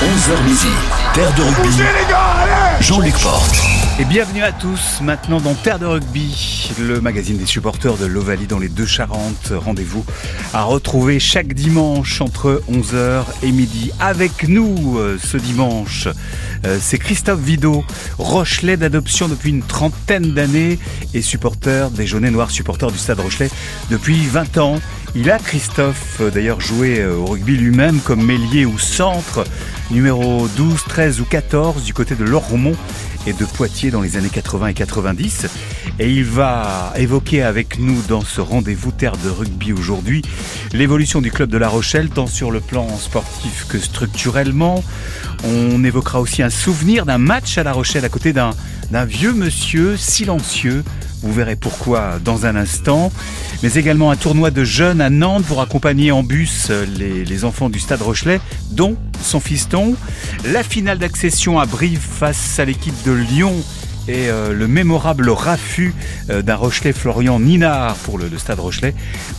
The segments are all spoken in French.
11h midi, Terre de rugby. Jean-Luc Porte. Et bienvenue à tous maintenant dans Terre de rugby, le magazine des supporters de l'Ovalie dans les deux Charentes. Rendez-vous à retrouver chaque dimanche entre 11h et midi. Avec nous euh, ce dimanche, euh, c'est Christophe Vidot, Rochelet d'adoption depuis une trentaine d'années et supporter des Jaunets Noirs, supporter du Stade Rochelet depuis 20 ans. Il a, Christophe, euh, d'ailleurs joué au rugby lui-même comme mélier ou centre, numéro 12, 13 ou 14 du côté de Lormont et de Poitiers dans les années 80 et 90. Et il va évoquer avec nous dans ce rendez-vous Terre de rugby aujourd'hui l'évolution du club de La Rochelle, tant sur le plan sportif que structurellement. On évoquera aussi un souvenir d'un match à La Rochelle à côté d'un vieux monsieur silencieux vous verrez pourquoi dans un instant. Mais également un tournoi de jeunes à Nantes pour accompagner en bus les, les enfants du Stade Rochelet, dont son fiston. La finale d'accession à Brive face à l'équipe de Lyon et euh, le mémorable raffut euh, d'un Rochelet Florian Ninard pour le, Stade Rochelet,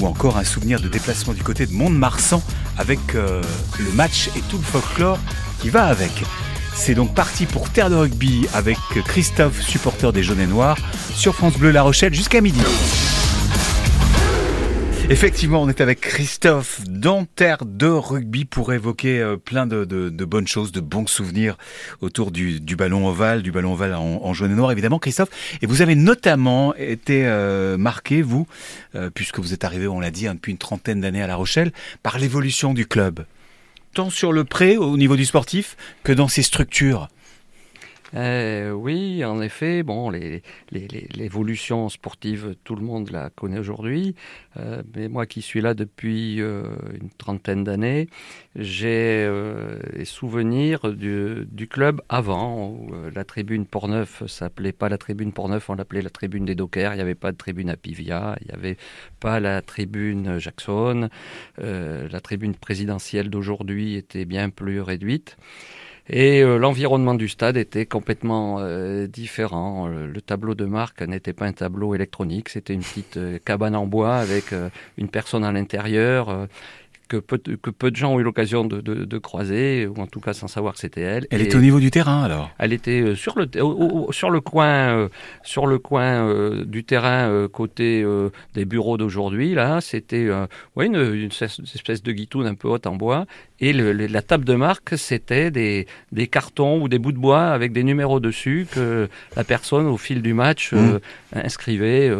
ou encore un souvenir de déplacement du côté de Mont-de-Marsan avec euh, le match et tout le folklore qui va avec. C'est donc parti pour Terre de rugby avec Christophe, supporter des Jaunes et Noirs, sur France Bleu La Rochelle jusqu'à midi. Effectivement, on est avec Christophe dans Terre de rugby pour évoquer euh, plein de, bonnes choses, de bons souvenirs autour du, ballon ovale, du ballon ovale en, jaune et noir, évidemment, Christophe. Et vous avez notamment été euh, marqué, vous, euh, puisque vous êtes arrivé, on l'a dit, hein, depuis une trentaine d'années à La Rochelle, par l'évolution du club tant sur le pré au niveau du sportif que dans ses structures euh, oui, en effet, bon, l'évolution sportive, tout le monde la connaît aujourd'hui. Euh, mais moi qui suis là depuis euh, une trentaine d'années, j'ai des souvenirs du, du, club avant, où la tribune Portneuf s'appelait pas la tribune Portneuf, on l'appelait la tribune des Dockers. Il n'y avait pas de tribune à Pivia, il n'y avait pas la tribune Jackson. la tribune présidentielle d'aujourd'hui était bien plus réduite. Et euh, l'environnement du stade était complètement euh, différent. Le tableau de marque n'était pas un tableau électronique, c'était une petite euh, cabane en bois avec une personne à l'intérieur que peu, de, que peu de gens ont eu l'occasion de, de, de, croiser, ou en tout cas sans savoir que c'était elle. Elle était au niveau du terrain alors? Elle était euh, sur le, sur le coin, euh, sur le coin euh, du terrain côté des bureaux d'aujourd'hui. Là, c'était ouais, une, une, espèce de guitoune un peu haute en bois. Et le, la table de marque, c'était des, des cartons ou des bouts de bois avec des numéros dessus que la personne, au fil du match, mmh. inscrivait,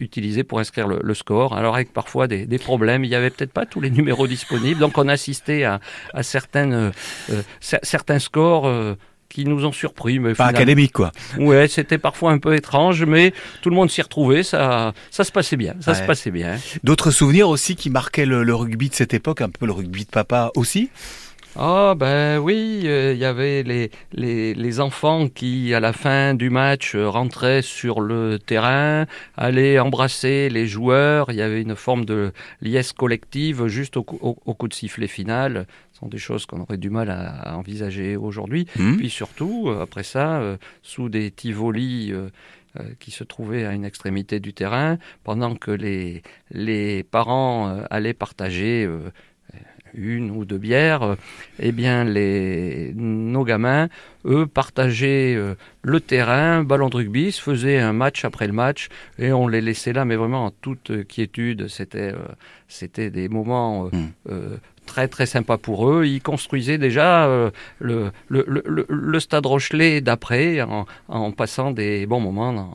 utilisait pour inscrire le, le, score. Alors avec parfois des, des problèmes, il n'y avait peut-être pas tous les numéros disponibles. Donc on assistait à, à certaines, euh, euh, certains scores euh, qui nous ont surpris. Mais Pas académique, quoi. Ouais, c'était parfois un peu étrange, mais tout le monde s'y retrouvait, ça, ça se passait bien, ça se passait bien. D'autres souvenirs aussi qui marquaient le, le, rugby de cette époque, un peu le rugby de papa aussi? Ah ben oui, il y avait les, les, les, enfants qui, à la fin du match, rentraient sur le terrain, allaient embrasser les joueurs. Il y avait une forme de liesse collective juste au, au, coup de sifflet final. Ce sont des choses qu'on aurait du mal à, envisager aujourd'hui. Mmh. Puis surtout, après ça, euh, sous des tivolis... Euh, euh, qui se trouvaient à une extrémité du terrain, pendant que les, les parents allaient partager une ou deux bières, euh, eh bien les, nos gamins, eux, partageaient euh, le terrain, ballon de rugby, se faisaient un match après le match, et on les laissait là, mais vraiment en toute quiétude. C'était, euh, c'était des moments mmh très très sympa pour eux. Ils construisaient déjà euh, le, le, le, le, stade Rochelet d'après en, en, passant des bons moments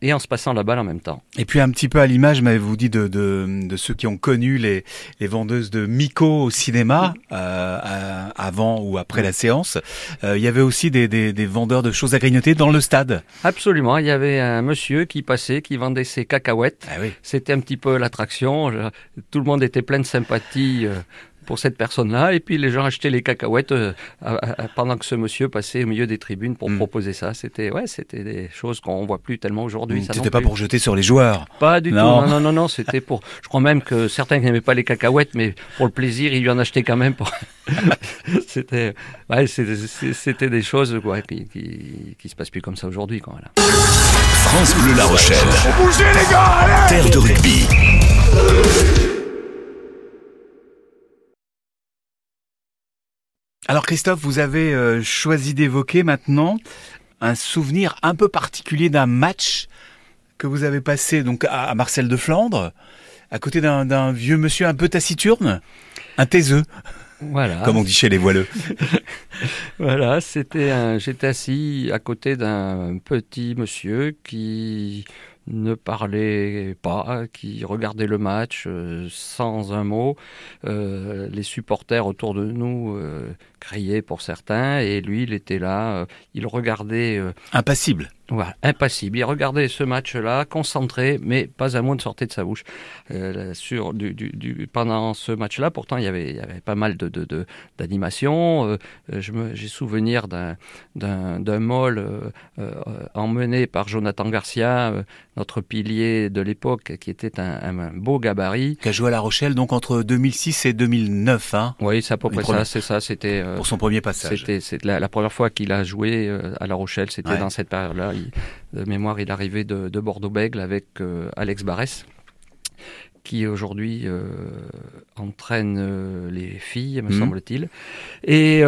et en se passant la balle en même temps. Et puis un petit peu à l'image, m'avez-vous dit, de, de, de, ceux qui ont connu les, les vendeuses de Miko au cinéma euh, avant ou après la séance. Euh, il y avait aussi des, des, des, vendeurs de choses à grignoter dans le stade. Absolument. Il y avait un monsieur qui passait, qui vendait ses cacahuètes. Ah oui. C'était un petit peu l'attraction. Tout le monde était plein de sympathie pour cette personne-là. Et puis les gens achetaient les cacahuètes euh, pendant que ce monsieur passait au milieu des tribunes pour hmm. proposer ça. C'était ouais, c'était des choses qu'on voit plus tellement aujourd'hui. C'était pas pour jeter sur les joueurs. Pas du tout. Non, non, non, non. C'était pour. Je crois même que certains n'aimaient pas les cacahuètes, mais pour le plaisir, ils lui en achetaient quand même. Pour... c'était ouais, c'était des choses quoi, qui, qui, qui se passent plus comme ça aujourd'hui. Voilà. France Bleu La Rochelle. Bougez les gars, Terre de rugby. Alors Christophe, vous avez euh, choisi d'évoquer maintenant un souvenir un peu particulier d'un match que vous avez passé donc à Marcel de Flandre, à côté d'un vieux monsieur un peu taciturne, un taiseux. Voilà. Comme on dit chez les voileux. voilà, c'était un. J'étais assis à côté d'un petit monsieur qui ne parlait pas, qui regardait le match euh, sans un mot. Euh, les supporters autour de nous euh, criaient pour certains, et lui, il était là, il regardait. Impassible. Voilà, impassible. Il regardait ce match-là, concentré, mais pas un mot ne sortait de sa bouche. Euh, sur, du, du, pendant ce match-là, pourtant, il y avait, il y avait pas mal de, de, d'animation. Euh, j'ai souvenir d'un, mall euh, euh, emmené par Jonathan Garcia, euh, notre pilier de l'époque, qui était un, un, beau gabarit. Qui a joué à La Rochelle, donc entre 2006 et 2009. Hein oui, c'est à peu près ça, c'est ça. C'était, Pour son premier passage. C'était, c'est la, la, première fois qu'il a joué à La Rochelle, c'était dans cette période-là de mémoire, il est arrivé de, Bordeaux-Bègle avec euh, Alex Barès qui aujourd'hui euh, entraîne euh, les filles, me mhm. semble-t-il. Et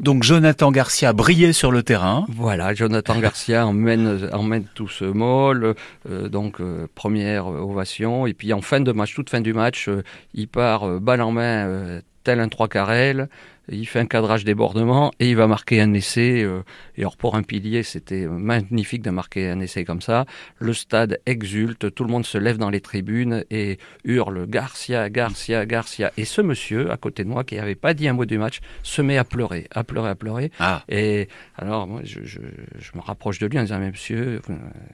donc Jonathan Garcia brillait sur le terrain. Voilà, Jonathan Garcia emmène emmène tout ce molle. donc première ovation et puis en fin de match, toute fin du match, il part balle en main tel un trois carrel il fait un cadrage débordement et il va marquer un essai. Euh, et alors pour un pilier, c'était magnifique de marquer un essai comme ça. Le stade exulte, tout le monde se lève dans les tribunes et hurle Garcia, Garcia, Garcia. Et ce monsieur à côté de moi, qui n'avait pas dit un mot du match, se met à pleurer, à pleurer, à pleurer. Ah. Et alors moi, je, je, je, me rapproche de lui en disant mais monsieur,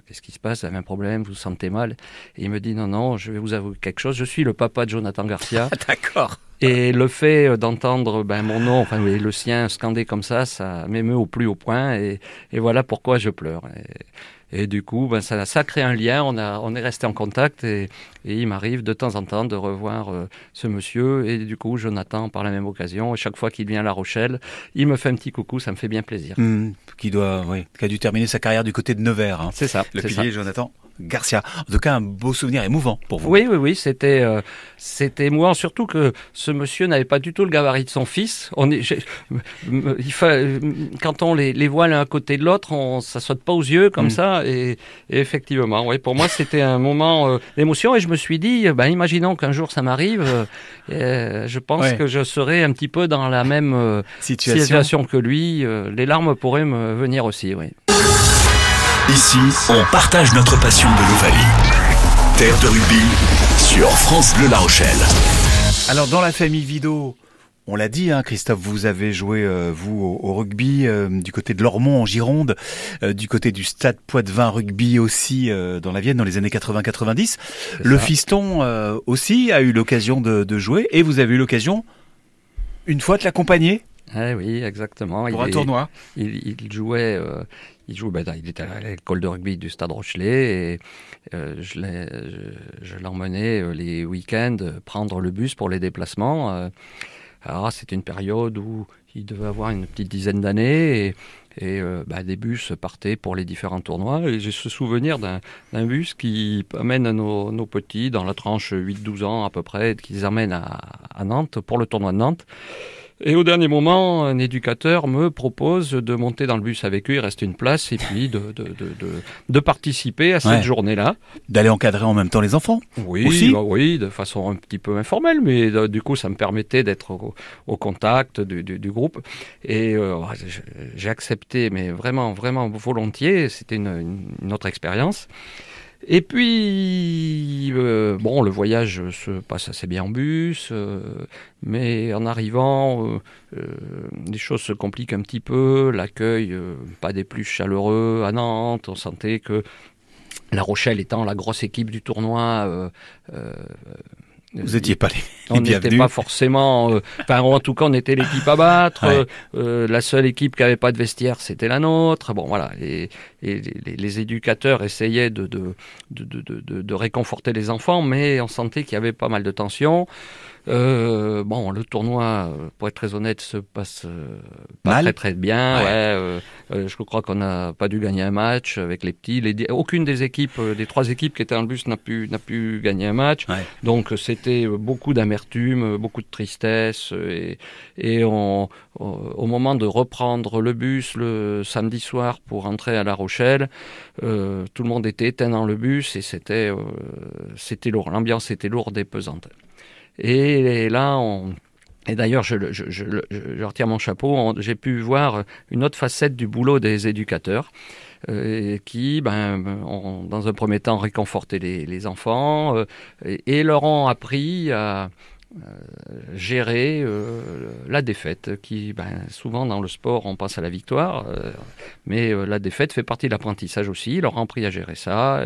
qu'est-ce qui se passe? Vous avez un problème? Vous vous sentez mal? Et il me dit non, non, je vais vous avouer quelque chose. Je suis le papa de Jonathan Garcia. D'accord. Et le fait d'entendre ben, mon nom, enfin le sien scandé comme ça, ça m'émeut au plus haut point. Et, voilà pourquoi je pleure. Et du coup, ben, ça, ça crée un lien. On, a, on est resté en contact et, et il m'arrive de temps en temps de revoir euh, ce monsieur. Et du coup, Jonathan, par la même occasion, chaque fois qu'il vient à La Rochelle, il me fait un petit coucou. Ça me fait bien plaisir. Mmh, qui doit, oui, qui a dû terminer sa carrière du côté de Nevers. Hein. C'est ça. Le pilier, Jonathan. Garcia. En tout cas, un beau souvenir émouvant pour vous. Oui, oui, oui, c'était euh, c'était émouvant, surtout que ce monsieur n'avait pas du tout le gabarit de son fils. On est, il fa, quand on les, les voit l'un à côté de l'autre, on, ça saute pas aux yeux comme mm. ça. Et, effectivement, oui, pour moi, c'était un moment euh, d'émotion. Et je me suis dit, ben, imaginons qu'un jour ça m'arrive, euh, je pense que je serais un petit peu dans la même euh, situation. situation. que lui. les larmes pourraient me venir aussi, oui. Ici, on partage notre passion de l'Ovalie. Terre de rugby sur France Bleu La Rochelle. Alors dans la famille Vido, on l'a dit, hein, Christophe, vous avez joué euh, vous au, rugby euh, du côté de Lormont en Gironde, euh, du côté du Stade Poitvin Rugby aussi dans la Vienne dans les années 80-90. Le fiston aussi a eu l'occasion de, jouer et vous avez eu l'occasion une fois de l'accompagner? Eh oui, exactement. Pour un tournoi. Il, il jouait, il joue, ben, il était à l'école de rugby du Stade Rochelet et euh, je l'emmenais euh, les week-ends prendre le bus pour les déplacements. Euh, alors c'était une période où il devait avoir une petite dizaine d'années et, et bah, des bus partaient pour les différents tournois. J'ai ce souvenir d'un bus qui amène nos, petits dans la tranche 8-12 ans à peu près, qui les amène à Nantes pour le tournoi de Nantes. Et au dernier moment, un éducateur me propose de monter dans le bus avec eux, il reste une place, et puis de, de, de, de, de participer à cette journée-là. D'aller encadrer en même temps les enfants Oui, aussi bah oui, de façon un petit peu informelle, mais euh, du coup, ça me permettait d'être au, au, contact du, du, du groupe. Et euh, j'ai accepté, mais vraiment, vraiment volontiers, c'était une, une autre expérience. Et puis, euh, bon, le voyage se passe assez bien en bus, euh, mais en arrivant, euh, les choses se compliquent un petit peu. L'accueil, pas des plus chaleureux à Nantes. On sentait que La Rochelle étant la grosse équipe du tournoi, vous n'étiez pas les, On n'était pas forcément. Euh, enfin, en tout cas, on était l'équipe à battre. Ouais. Euh, la seule équipe qui avait pas de vestiaire, c'était la nôtre. Bon, voilà. Et, et les, les, éducateurs essayaient de de, de, de, de, réconforter les enfants, mais on sentait qu'il y avait pas mal de tensions. Euh, bon, le tournoi, euh, pour être très honnête, se passe euh, pas très très bien. Ouais. euh, euh, je crois qu'on n'a pas dû gagner un match avec les petits. Les, aucune des équipes, des trois équipes qui étaient dans le bus n'a pu n'a pu gagner un match. Ouais. Donc c'était beaucoup d'amertume, beaucoup de tristesse et, et on, au moment de reprendre le bus le samedi soir pour rentrer à La Rochelle, euh, tout le monde était éteint dans le bus et c'était euh, c'était lourd. L'ambiance était lourde et pesante. Et, là, on, et d'ailleurs, je, retire mon chapeau. J'ai pu voir une autre facette du boulot des éducateurs. euh, qui, ben, ont, dans un premier temps, réconforté les, enfants euh, et, leur ont appris à euh, gérer la défaite, qui, ben, souvent dans le sport, on pense à la victoire, mais la défaite fait partie de l'apprentissage aussi. Leur ont appris à gérer ça,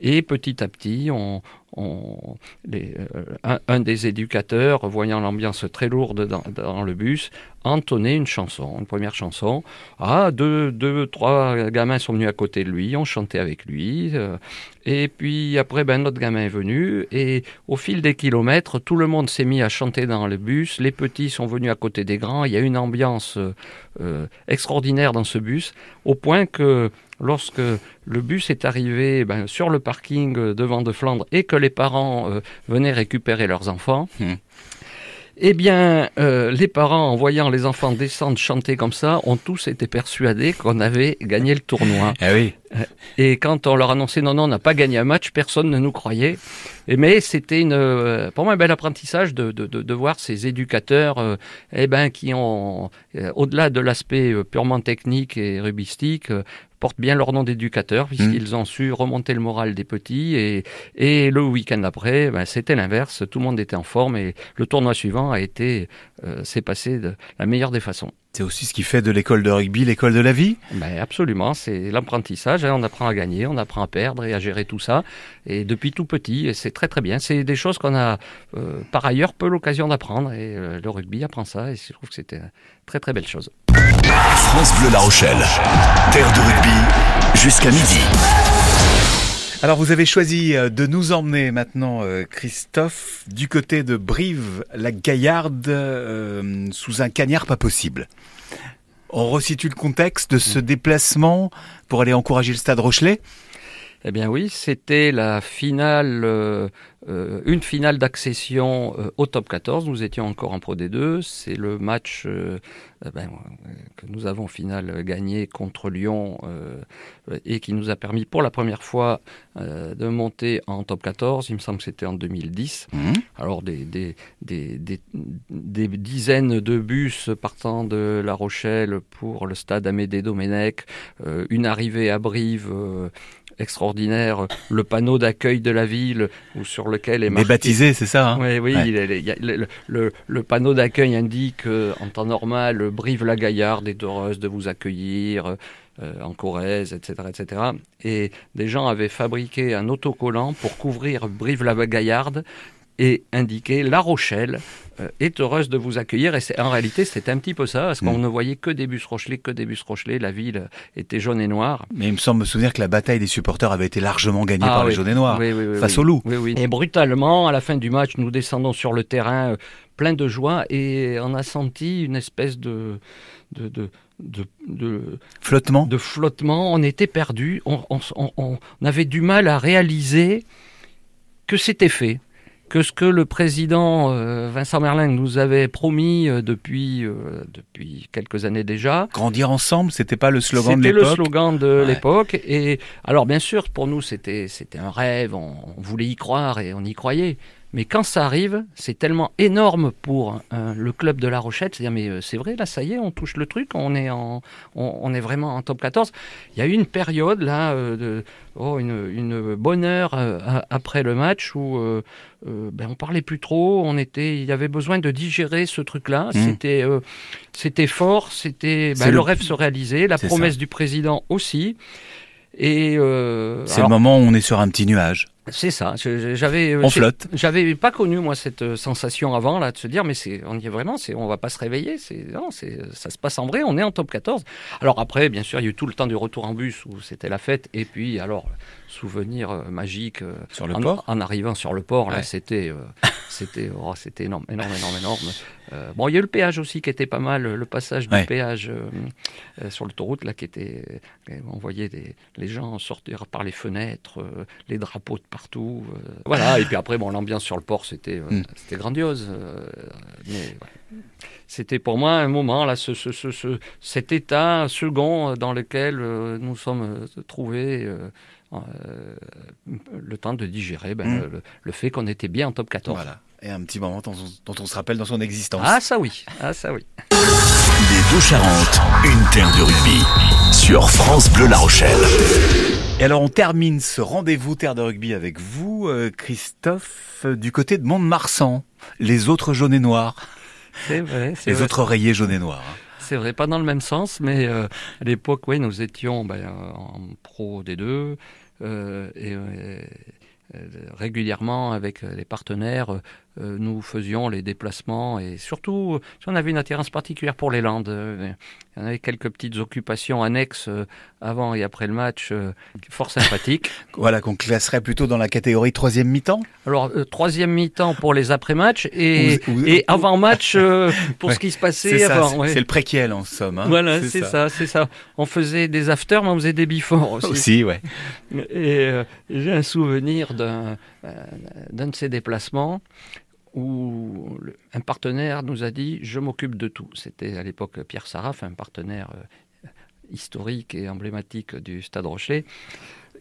et petit à petit, on, euh, un, des éducateurs, voyant l'ambiance très lourde dans, le bus, entonnait une chanson, une première chanson. Ah, deux, deux, trois gamins sont venus à côté de lui, ont chanté avec lui. euh, et puis après, ben, notre gamin est venu. Et au fil des kilomètres, tout le monde s'est mis à chanter dans le bus. Les petits sont venus à côté des grands. Il y a une ambiance euh, extraordinaire dans ce bus, au point que lorsque le bus est arrivé ben, sur le parking euh, devant de Flandre et que les parents euh, venaient récupérer leurs enfants, Hmm. eh bien, euh, les parents, en voyant les enfants descendre chanter comme ça, ont tous été persuadés qu'on avait gagné le tournoi. Ah oui. Et quand on leur annonçait non, non, on n'a pas gagné un match, personne ne nous croyait. Et mais c'était une, pour moi un bel apprentissage de, de, de, de voir ces éducateurs, euh, eh ben, qui ont, euh, au-delà de l'aspect purement technique et rubistique, portent bien leur nom d'éducateurs puisqu'ils ont su remonter le moral des petits et, et le week-end après, ben, c'était l'inverse. Tout le monde était en forme et le tournoi suivant a été, euh, s'est passé de la meilleure des façons. C'est aussi ce qui fait de l'école de rugby l'école de la vie? Ben absolument, c'est l'apprentissage. hein. On apprend à gagner, on apprend à perdre et à gérer tout ça. Et depuis tout petit, et c'est très très bien. C'est des choses qu'on a euh, par ailleurs peu l'occasion d'apprendre. Et euh, le rugby apprend ça. Et je trouve que c'était une très très belle chose. France Bleu La Rochelle. Terre de rugby jusqu'à midi. Alors vous avez choisi euh, de nous emmener maintenant, euh, Christophe, du côté de Brive-la-Gaillarde, euh, sous un cagnard pas possible. On resitue le contexte de ce déplacement pour aller encourager le stade Rochelet? Eh bien oui, c'était la finale, euh, une finale d'accession euh, au top 14. Nous étions encore en Pro D2. C'est le match euh, ben, que nous avons au final gagné contre Lyon et qui nous a permis pour la première fois de monter en top 14. Il me semble que c'était en 2010. Alors des, des, des, des, des dizaines de bus partant de La Rochelle pour le stade Amédée Domenech, une arrivée à Brive extraordinaire, le panneau d'accueil de la ville ou sur lequel est Mais marqué baptisé, c'est ça hein oui, oui, Ouais. il il le, le- le panneau d'accueil indique euh, en temps normal Brive-la-Gaillarde est heureuse de vous accueillir euh, en Corrèze, etc., etc. Et des gens avaient fabriqué un autocollant pour couvrir Brive-la-Gaillarde et indiquer La Rochelle euh, est heureuse de vous accueillir. Et en réalité, c'était un petit peu ça, parce qu'on Mm. ne voyait que des bus Rochelais, que des bus Rochelais. La ville était jaune et noire. Mais il me semble me souvenir que la bataille des supporters avait été largement gagnée Ah par oui. les jaunes et noirs. Oui, oui, oui, face oui. au loup. Oui, oui. Et brutalement, à la fin du match, nous descendons sur le terrain euh, plein de joie et on a senti une espèce de, de, de, de, de, Flottement de flottement. On était perdus. On, on, on- on avait du mal à réaliser que c'était fait. Que ce que le président euh, Vincent Merlin nous avait promis euh, depuis, euh, depuis quelques années déjà, Grandir ensemble, c'était pas le slogan de c'était le l'époque slogan de Ouais. l'époque. Et alors, bien sûr, pour nous, c'était c'était un rêve. On, on voulait y croire et on y croyait. Mais quand ça arrive, c'est tellement énorme pour euh, le club de La Rochette. C'est-à-dire, mais euh, c'est vrai, là, ça y est, on touche le truc, on est, en, on, on est vraiment en top 14. Il y a eu une période, là, euh, de, oh, une, une bonne heure après le match où ben, on parlait plus trop. On était, il y avait besoin de digérer ce truc-là. Mhm. C'était, c'était fort. C'était, ben, le... le- rêve se réalisait, la promesse du président aussi. Et C'est alors, le moment où on est sur un petit nuage. C'est ça. J'avais, euh, On flotte. J'avais pas connu moi cette euh, sensation avant là de se dire mais c'est on y est vraiment c'est on va pas se réveiller c'est non c'est ça se passe en vrai on est en top 14 alors après bien sûr il y a eu tout le temps du retour en bus où c'était la fête et puis alors souvenir euh, magique euh, Sur le en, port en arrivant sur le port là c'était euh, c'était oh, c'était énorme énorme énorme énorme Euh, bon il y a eu le péage aussi qui était pas mal le passage du Ouais. péage euh, euh, sur l'autoroute là qui était on voyait des, les gens sortir par les fenêtres les drapeaux de partout voilà et puis après bon l'ambiance sur le port c'était euh, Mm. c'était grandiose mais ouais. C'était pour moi un moment là ce, ce, ce, ce- cet état second dans lequel euh, nous sommes euh, trouvés euh, euh, le temps de digérer ben, Mm. le, le fait qu'on était bien en top 14 Voilà. Et un petit moment dont on, dont on se rappelle dans son existence. ah ça oui ah ça oui Les deux Charentes, une terre de rugby. Sur France Bleu La Rochelle. Et alors on termine ce rendez-vous Terre de rugby avec vous, euh, Christophe, euh, du côté de Mont-de-Marsan. Les autres jaunes et noirs. C'est vrai Les vrai. autres rayés jaunes et noirs. hein. C'est vrai, pas dans le même sens, mais euh, à l'époque, oui, nous étions ben, en pro des deux euh, et euh, régulièrement avec les partenaires, nous faisions les déplacements et surtout, euh, on avait une attirance particulière pour les Landes. euh, Il y en avait quelques petites occupations annexes euh, avant et après le match, euh, fort sympathiques. Voilà, qu'on classerait plutôt dans la catégorie troisième mi-temps. Alors, euh, troisième mi-temps pour les après-matchs et, avant-match euh, pour Ouais, ce qui se passait avant. c'est ouais. le préquel en somme. hein. Voilà, c'est ça, c'est ça. On faisait des afters, mais on faisait des before aussi. Aussi, ouais. Et euh, j'ai un souvenir d'un euh, d'un de ces déplacements où un partenaire nous a dit Je m'occupe de tout. C'était à l'époque Pierre Saraf, un partenaire euh, historique et emblématique du Stade Rochelet,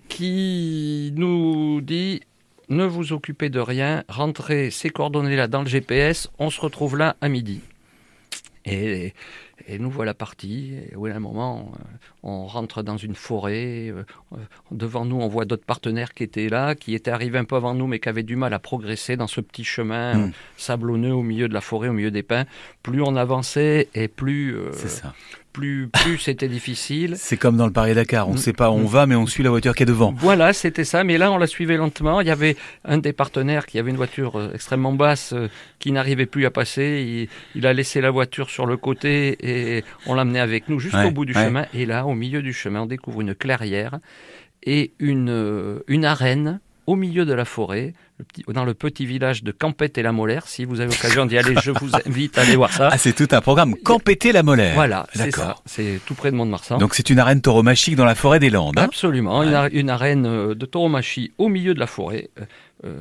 qui nous dit Ne vous occupez de rien, rentrez ces coordonnées là dans le GPS, on se retrouve là à midi. Et, et nous voilà partis. Et au d'un moment, euh, on rentre dans une forêt. euh, devant nous, on voit d'autres partenaires qui étaient là, qui étaient arrivés un peu avant nous, mais qui avaient du mal à progresser dans ce petit chemin Mm. euh, sablonneux au milieu de la forêt, au milieu des pins. Plus on avançait et plus, euh, C'est ça. Plus, plus c'était difficile. C'est comme dans le Paris-Dakar. On ne Mm. sait pas où on va, mais on suit la voiture qui est devant. Voilà, c'était ça. Mais là, on la suivait lentement. Il y avait un des partenaires qui avait une voiture euh, extrêmement basse euh, qui n'arrivait plus à passer. Il, il a laissé la voiture sur le côté et on l'amenait avec nous jusqu'au Ouais, bout du ouais. chemin. Et là, au milieu du chemin, on découvre une clairière et une, euh, une arène au milieu de la forêt, dans le petit village de Campette et la Molaire. Si vous avez l'occasion d'y aller, je vous invite à aller voir ça. Ah, c'est tout un programme. Campéter la molaire. Voilà, c'est ça. C'est tout près de Mont-de-Marsan. Donc c'est une arène tauromachique dans la forêt des Landes. hein? Absolument, une, ar- une arène euh, de tauromachie au milieu de la forêt. Euh,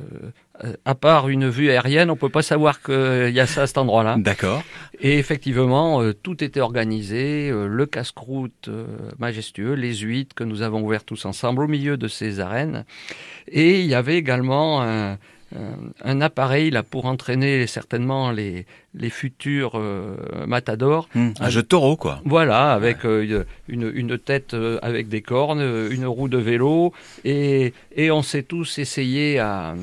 euh, à part une vue aérienne, on peut pas savoir qu'il y a ça à cet endroit-là. D'accord. Et effectivement, euh, tout était organisé, euh, le casse-croûte euh, majestueux, les huîtres que nous avons ouvertes tous ensemble au milieu de ces arènes. Et il y avait également un, un- un appareil là pour entraîner certainement les, les futurs euh, matadors. Hmm, Un jeu de taureau, quoi. Voilà, avec euh, une, une tête euh, avec des cornes, euh, une roue de vélo, et, et on s'est tous essayé à,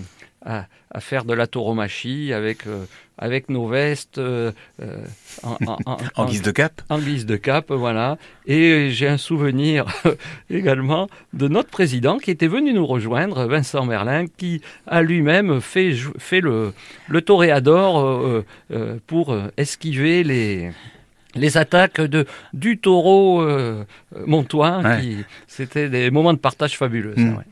à, à faire de la tauromachie avec, euh, avec nos vestes euh, euh, en, en- en- En guise de cap. en guise de cap, voilà. Et j'ai un souvenir également de notre président qui était venu nous rejoindre, Vincent Merlin, qui a lui-même fait, le, le toréador euh, pour esquiver les, les attaques de, du taureau euh, montois. Ouais. C'était des moments de partage fabuleux. ça, Mm. ouais.